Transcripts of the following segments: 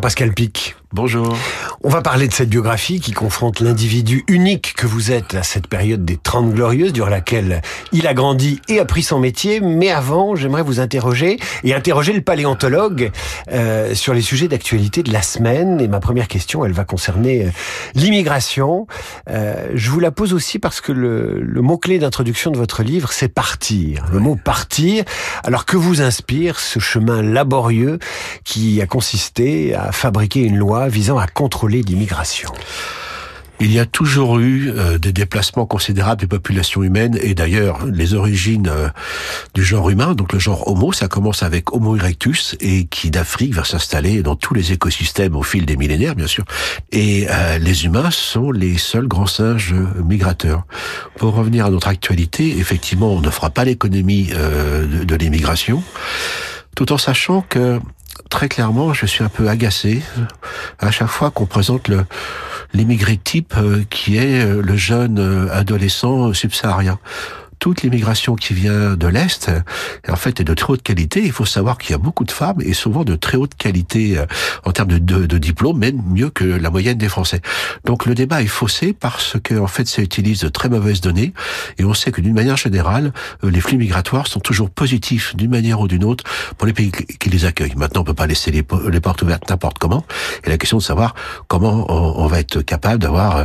Pascal Pic. Bonjour. On va parler de cette biographie qui confronte l'individu unique que vous êtes à cette période des Trente Glorieuses, durant laquelle il a grandi et appris son métier. Mais avant, j'aimerais vous interroger et interroger le paléontologue euh, sur les sujets d'actualité de la semaine. Et ma première question, elle va concerner euh, l'immigration. Euh, je vous la pose aussi parce que le, le mot-clé d'introduction de votre livre, c'est partir. Le mot partir. Alors que vous inspire ce chemin laborieux qui a consisté à fabriquer une loi visant à contrôler l'immigration. Il y a toujours eu euh, des déplacements considérables des populations humaines et d'ailleurs les origines euh, du genre humain, donc le genre Homo, ça commence avec Homo erectus et qui d'Afrique va s'installer dans tous les écosystèmes au fil des millénaires bien sûr. Et euh, les humains sont les seuls grands singes migrateurs. Pour revenir à notre actualité, effectivement, on ne fera pas l'économie de, de l'immigration, tout en sachant que très clairement, je suis un peu agacé à chaque fois qu'on présente le l'immigré type euh, qui est euh, le jeune euh, adolescent subsaharien toute l'immigration qui vient de l'Est, en fait, est de très haute qualité. Il faut savoir qu'il y a beaucoup de femmes et souvent de très haute qualité euh, en termes de, de, de diplôme, même mieux que la moyenne des Français. Donc le débat est faussé parce que, en fait, ça utilise de très mauvaises données et on sait que d'une manière générale, euh, les flux migratoires sont toujours positifs d'une manière ou d'une autre pour les pays qui les accueillent. Maintenant, on peut pas laisser les, portes ouvertes n'importe comment. Et la question de savoir comment on, va être capable d'avoir euh,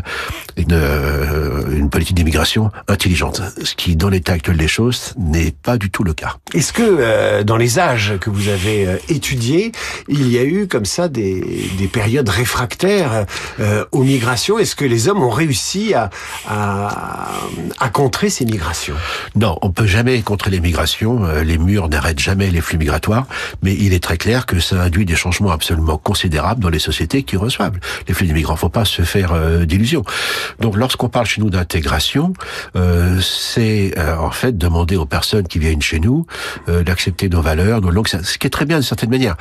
une, une politique d'immigration intelligente, ce qui l'état actuel des choses, n'est pas du tout le cas. Est-ce que euh, dans les âges que vous avez euh, étudiés, il y a eu comme ça des, des périodes réfractaires euh, aux migrations? Est-ce que les hommes ont réussi à, à, à contrer ces migrations? Non, on peut jamais contrer les migrations. Euh, les murs n'arrêtent jamais les flux migratoires, mais il est très clair que ça induit des changements absolument considérables dans les sociétés qui reçoivent les flux d'immigrants. Faut pas se faire euh, d'illusions. Donc, lorsqu'on parle chez nous d'intégration, c'est euh, en fait demander aux personnes qui viennent chez nous euh, d'accepter nos valeurs, nos langues, ce qui est très bien d'une certaine manière.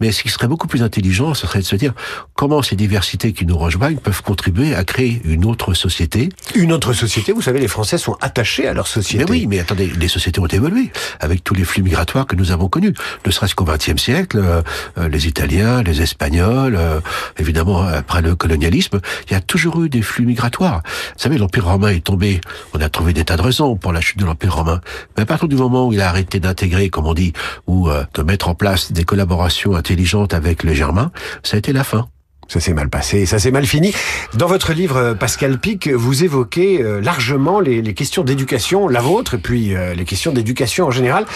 Mais ce qui serait beaucoup plus intelligent, ce serait de se dire comment ces diversités qui nous rejoignent peuvent contribuer à créer une autre société. Une autre société, vous savez, les Français sont attachés à leur société. Mais oui, mais attendez, les sociétés ont évolué avec tous les flux migratoires que nous avons connus. Ne serait-ce qu'au XXe siècle, euh, les Italiens, les Espagnols, euh, évidemment après le colonialisme, il y a toujours eu des flux migratoires. Vous savez, l'Empire romain est tombé, on a trouvé des tas de raisons pour la chute de l'Empire romain. Mais à partir du moment où il a arrêté d'intégrer, comme on dit, ou euh, de mettre en place des collaborations intelligentes avec les Germains, ça a été la fin. Ça s'est mal passé, ça s'est mal fini. Dans votre livre, euh, Pascal Pic, vous évoquez euh, largement les, les questions d'éducation, la vôtre, et puis euh, les questions d'éducation en général.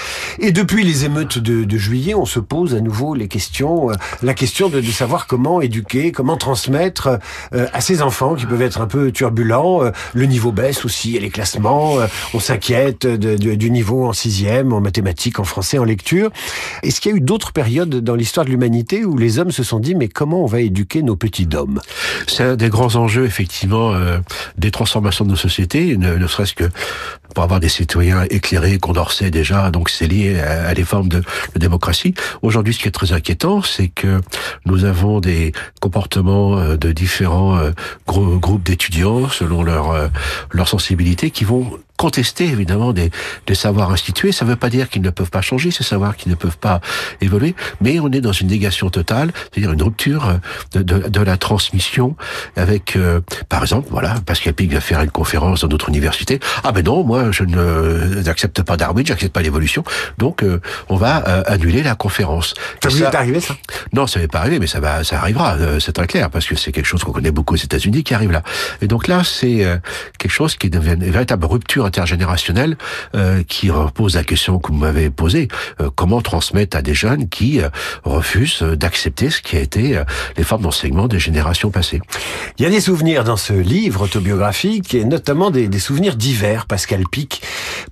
Et depuis les émeutes de, de, juillet, on se pose à nouveau les questions, la question de, de savoir comment éduquer, comment transmettre à ces enfants qui peuvent être un peu turbulents. Le niveau baisse aussi, les classements. On s'inquiète du niveau en sixième, en mathématiques, en français, en lecture. Est-ce qu'il y a eu d'autres périodes dans l'histoire de l'humanité où les hommes se sont dit mais comment on va éduquer nos petits dômes. C'est un des grands enjeux, effectivement, euh, des transformations de nos sociétés, ne, ne serait-ce que pour avoir des citoyens éclairés, Condorcet déjà, donc c'est lié à, des formes de, démocratie. Aujourd'hui, ce qui est très inquiétant, c'est que nous avons des comportements euh, de différents euh, groupes d'étudiants, selon leur, euh, leur sensibilité, qui vont contester évidemment des, des savoirs institués. Ça ne veut pas dire qu'ils ne peuvent pas changer, ces savoirs qui ne peuvent pas évoluer, mais on est dans une négation totale, c'est-à-dire une rupture de, de, la transmission avec, par exemple, voilà, Pascal Pic va faire une conférence dans notre université. Ah ben non, moi je n'accepte pas Darwin, j'accepte pas l'évolution, donc euh, on va euh, annuler la conférence. Ça vous est arrivé ça? Non, ça n'est pas arrivé, mais ça va, ça arrivera, c'est très clair, parce que c'est quelque chose qu'on connaît beaucoup aux États-Unis qui arrive là. Et donc là, c'est quelque chose qui devient une véritable rupture intergénérationnelle euh, qui repose la question que vous m'avez posée euh, comment transmettre à des jeunes qui euh, refusent d'accepter ce qui a été les formes d'enseignement des générations passées. Il y a des souvenirs dans ce livre autobiographique et notamment des, des souvenirs divers. Pascal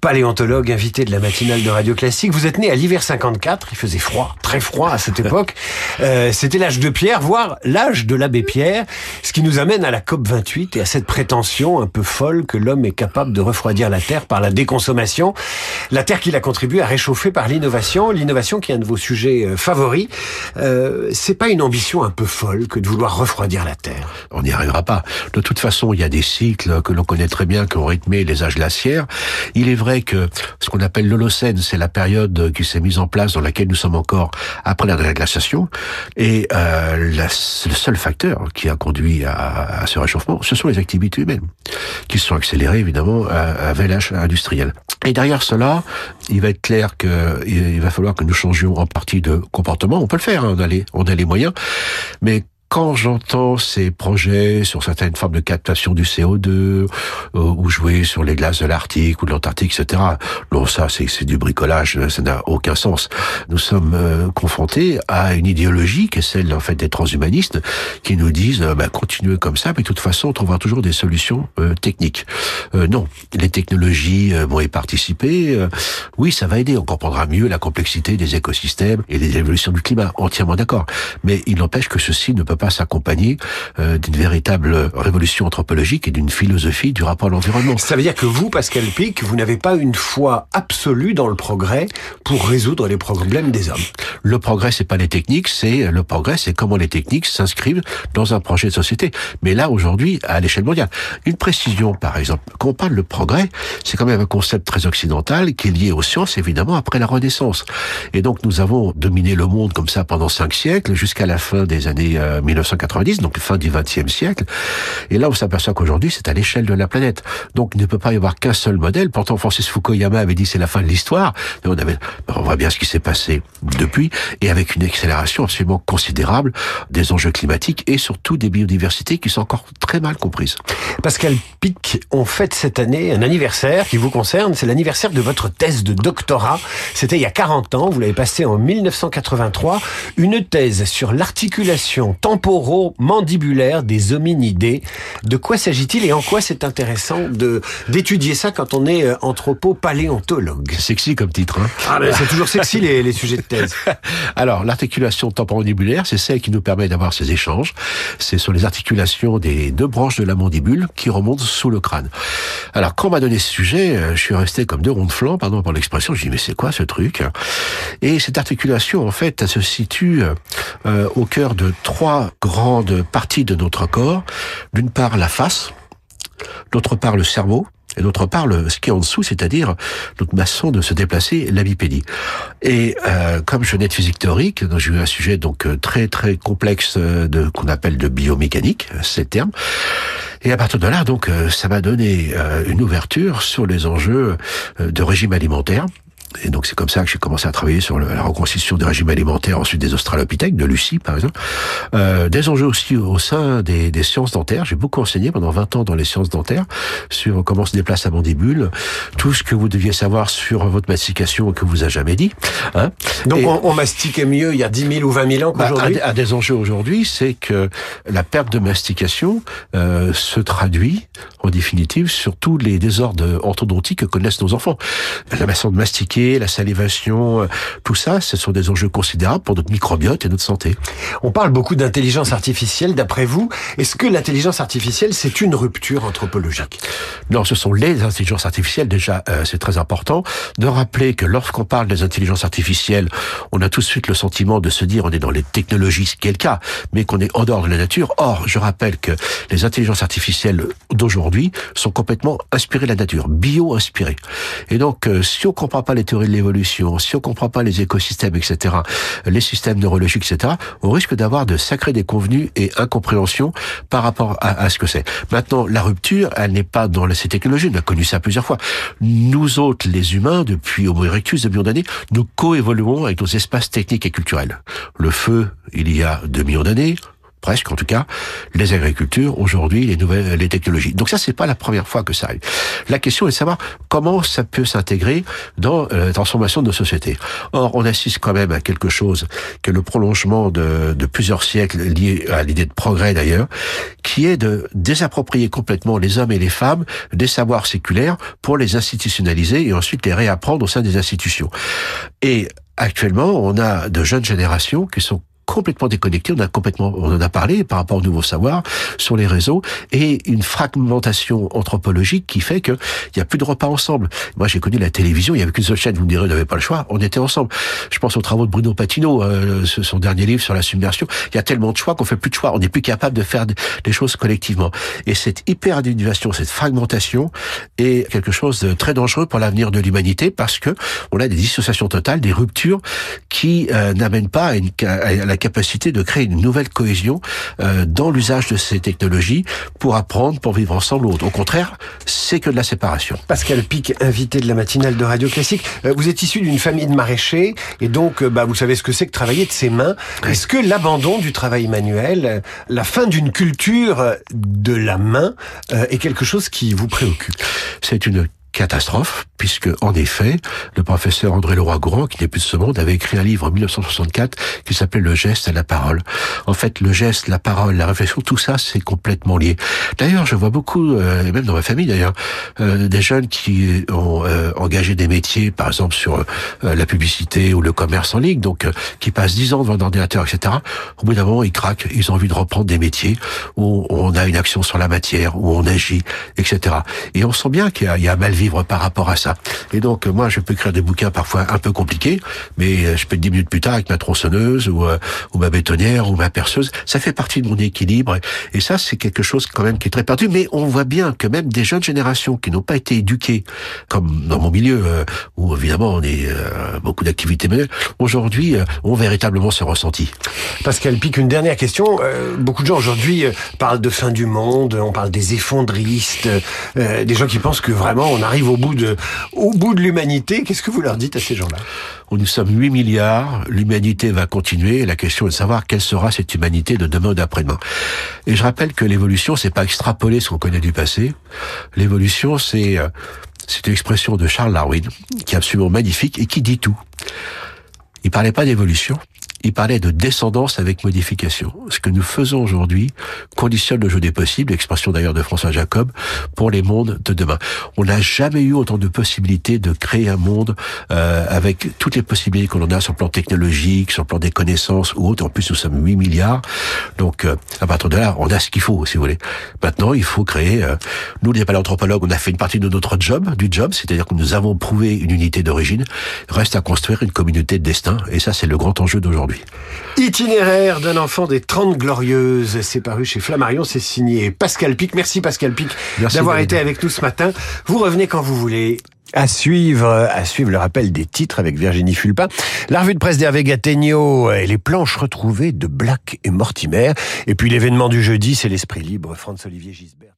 Paléontologue invité de la matinale de Radio Classique, vous êtes né à l'hiver 54. Il faisait froid, très froid à cette époque. C'était l'âge de Pierre, voire l'âge de l'abbé Pierre, ce qui nous amène à la COP 28 et à cette prétention un peu folle que l'homme est capable de refroidir la Terre par la déconsommation. La Terre qu'il a contribué à réchauffer par l'innovation. L'innovation qui est un de vos sujets euh, favoris. Euh, c'est pas une ambition un peu folle que de vouloir refroidir la Terre On n'y arrivera pas. De toute façon, il y a des cycles que l'on connaît très bien qui ont rythmé les âges glaciaires. Il est vrai que ce qu'on appelle l'Holocène, c'est la période qui s'est mise en place dans laquelle nous sommes encore après la glaciation, et euh, le seul facteur qui a conduit à, ce réchauffement, ce sont les activités humaines, qui sont accélérées évidemment à l'âge industriel. Et derrière cela, il va être clair qu'il va falloir que nous changions en partie de comportement. On peut le faire, hein, on a les, on a les moyens, mais quand j'entends ces projets sur certaines formes de captation du CO2 euh, ou jouer sur les glaces de l'Arctique ou de l'Antarctique, etc. Non, ça, c'est du bricolage, ça n'a aucun sens. Nous sommes euh, confrontés à une idéologie qui est celle en fait des transhumanistes qui nous disent euh, bah, continuez comme ça, mais de toute façon, on trouvera toujours des solutions techniques. non, les technologies vont y participer. oui, ça va aider. On comprendra mieux la complexité des écosystèmes et des évolutions du climat. Entièrement d'accord. Mais il n'empêche que ceci ne peut pas pas s'accompagner euh, d'une véritable révolution anthropologique et d'une philosophie du rapport à l'environnement. Ça veut dire que vous, Pascal Pic, vous n'avez pas une foi absolue dans le progrès pour résoudre les problèmes des hommes. Le progrès, c'est pas les techniques, c'est le progrès, c'est comment les techniques s'inscrivent dans un projet de société. Mais là, aujourd'hui, à l'échelle mondiale, une précision, par exemple, quand on parle de progrès, c'est quand même un concept très occidental qui est lié aux sciences, évidemment, après la Renaissance. Et donc, nous avons dominé le monde comme ça pendant cinq siècles, jusqu'à la fin des années 1990, donc fin du XXe siècle. Et là, on s'aperçoit qu'aujourd'hui, c'est à l'échelle de la planète. Donc, il ne peut pas y avoir qu'un seul modèle. Pourtant, Francis Fukuyama avait dit c'est la fin de l'histoire. On, avait, on voit bien ce qui s'est passé depuis, et avec une accélération absolument considérable des enjeux climatiques et surtout des biodiversités qui sont encore très mal comprises. Pascal Pic, on fête cette année un anniversaire qui vous concerne. C'est l'anniversaire de votre thèse de doctorat. C'était il y a 40 ans. Vous l'avez passé en 1983. Une thèse sur l'articulation temporo-mandibulaire des hominidés. De quoi s'agit-il et en quoi c'est intéressant de d'étudier ça quand on est euh, anthropo-paléontologue? Sexy comme titre. Hein ah, c'est toujours sexy les, les, sujets de thèse. Alors, l'articulation temporomandibulaire, c'est celle qui nous permet d'avoir ces échanges. C'est sur les articulations des deux branches de la mandibule qui remontent sous le crâne. Alors, quand on m'a donné ce sujet, euh, je suis resté comme deux ronds de flanc, pardon pour l'expression. Je dis mais c'est quoi ce truc? Et cette articulation, en fait, elle se situe euh, au cœur de trois grandes parties de notre corps. D'une part la face, d'autre part le cerveau, et d'autre part le, ce qui est en dessous, c'est-à-dire notre façon de se déplacer, la bipédie. Et euh, comme je venais de physique théorique, j'ai eu un sujet donc euh, très très complexe euh, de qu'on appelle de biomécanique, ces termes. Et à partir de là, donc, ça m'a donné une ouverture sur les enjeux de régime alimentaire, et donc c'est comme ça que j'ai commencé à travailler sur la reconstitution des régimes alimentaires, ensuite des australopithèques, de Lucie par exemple. Euh, des enjeux aussi au sein des, des sciences dentaires. J'ai beaucoup enseigné pendant 20 ans dans les sciences dentaires sur comment se déplace la mandibule, tout ce que vous deviez savoir sur votre mastication que vous a jamais dit. Hein. Donc on, on, mastiquait mieux il y a 10 000 ou 20 000 ans bah, qu'aujourd'hui un, des enjeux aujourd'hui, c'est que la perte de mastication euh, se traduit en définitive sur tous les désordres orthodontiques que connaissent nos enfants. La façon de mastiquer la salivation, euh, tout ça, ce sont des enjeux considérables pour notre microbiote et notre santé. On parle beaucoup d'intelligence artificielle. D'après vous, est-ce que l'intelligence artificielle, c'est une rupture anthropologique? Non, ce sont les intelligences artificielles. Déjà, euh, c'est très important de rappeler que lorsqu'on parle des intelligences artificielles, on a tout de suite le sentiment de se dire on est dans les technologies, ce qui est le cas, mais qu'on est en dehors de la nature. Or, je rappelle que les intelligences artificielles d'aujourd'hui sont complètement inspirées de la nature, bio-inspirées. Et donc, euh, si on comprend pas les de l'évolution, si on comprend pas les écosystèmes, etc., les systèmes neurologiques, etc., on risque d'avoir de sacrés déconvenus et incompréhension par rapport à, ce que c'est. Maintenant, la rupture, elle n'est pas dans ces technologies. On a connu ça plusieurs fois. Nous autres, les humains, depuis Homo erectus, de millions d'années, nous coévoluons avec nos espaces techniques et culturels. Le feu, il y a deux millions d'années, presque en tout cas, les agricultures, aujourd'hui, les nouvelles, les technologies. Donc ça, c'est pas la première fois que ça arrive. La question est de savoir comment ça peut s'intégrer dans euh, la transformation de nos sociétés. Or, on assiste quand même à quelque chose que le prolongement de, de plusieurs siècles lié à l'idée de progrès d'ailleurs, qui est de désapproprier complètement les hommes et les femmes des savoirs séculaires pour les institutionnaliser et ensuite les réapprendre au sein des institutions. Et actuellement, on a de jeunes générations qui sont complètement déconnecté. On a complètement, on en a parlé par rapport au nouveau savoir sur les réseaux et une fragmentation anthropologique qui fait que il y a plus de repas ensemble. Moi, j'ai connu la télévision. Il y avait qu'une seule chaîne. Vous me direz, on n'avait pas le choix. On était ensemble. Je pense aux travaux de Bruno Patino, euh, son dernier livre sur la submersion. Il y a tellement de choix qu'on fait plus de choix. On n'est plus capable de faire des choses collectivement. Et cette hyper individuation, cette fragmentation est quelque chose de très dangereux pour l'avenir de l'humanité parce que on a des dissociations totales, des ruptures qui euh, n'amènent pas à, la capacité de créer une nouvelle cohésion euh, dans l'usage de ces technologies pour apprendre, pour vivre ensemble. Au contraire, c'est que de la séparation. Pascal Pic, invité de la matinale de Radio Classique. Euh, vous êtes issu d'une famille de maraîchers et donc bah, vous savez ce que c'est que travailler de ses mains. Est-ce que l'abandon du travail manuel, la fin d'une culture de la main est quelque chose qui vous préoccupe? C'est une catastrophe, puisque en effet, le professeur André Leroy-Gourand, qui n'est plus de ce monde, avait écrit un livre en 1964 qui s'appelait Le geste et la parole. En fait, le geste, la parole, la réflexion, tout ça, c'est complètement lié. D'ailleurs, je vois beaucoup, euh, et même dans ma famille d'ailleurs, euh, des jeunes qui ont euh, engagé des métiers, par exemple sur la publicité ou le commerce en ligne, donc qui passent dix ans devant un ordinateur, etc. Au bout d'un moment, ils craquent, ils ont envie de reprendre des métiers où on a une action sur la matière, où on agit, etc. Et on sent bien qu'il y a, mal vivre par rapport à ça. Et donc, moi, je peux écrire des bouquins parfois un peu compliqués, mais euh, je peux être dix minutes plus tard avec ma tronçonneuse ou, euh, ou ma bétonnière ou ma perceuse. Ça fait partie de mon équilibre. Et ça, c'est quelque chose quand même qui est très perdu. Mais on voit bien que même des jeunes générations qui n'ont pas été éduquées, comme dans mon milieu, euh, où évidemment on est beaucoup d'activités manuelles, aujourd'hui ont véritablement ce ressenti. Pascal Pic, une dernière question. beaucoup de gens aujourd'hui parlent de fin du monde, on parle des effondristes, des gens qui pensent que vraiment on arrive au bout de, au bout de l'humanité. Qu'est-ce que vous leur dites à ces gens-là? Nous sommes 8 milliards, l'humanité va continuer. La question est de savoir quelle sera cette humanité de demain ou d'après-demain. Et je rappelle que l'évolution, c'est pas extrapoler ce qu'on connaît du passé. L'évolution, c'est euh, c'est une expression de Charles Darwin qui est absolument magnifique et qui dit tout. Il parlait pas d'évolution, il parlait de descendance avec modification. Ce que nous faisons aujourd'hui conditionne le jeu des possibles, expression d'ailleurs de François Jacob, pour les mondes de demain. On n'a jamais eu autant de possibilités de créer un monde euh, avec toutes les possibilités qu'on en a sur le plan technologique, sur le plan des connaissances ou autres. En plus, nous sommes 8 milliards. Donc, euh, à partir de là, on a ce qu'il faut, si vous voulez. Maintenant, il faut créer... Euh, nous, les paléanthropologues, on a fait une partie de notre job, du job, c'est-à-dire que nous avons prouvé une unité d'origine. Reste à construire une communauté de destin. Et ça, c'est le grand enjeu d'aujourd'hui. Itinéraire d'un enfant des 30 glorieuses, c'est paru chez Flammarion, c'est signé Pascal Pic. Merci Pascal Pic d'avoir été avec nous ce matin. Vous revenez quand vous voulez. À suivre, à suivre le rappel des titres avec Virginie Fulpin. La revue de presse d'Hervé Gattegno et les planches retrouvées de Black et Mortimer. Et puis l'événement du jeudi, c'est l'esprit libre, Franz-Olivier Gisbert.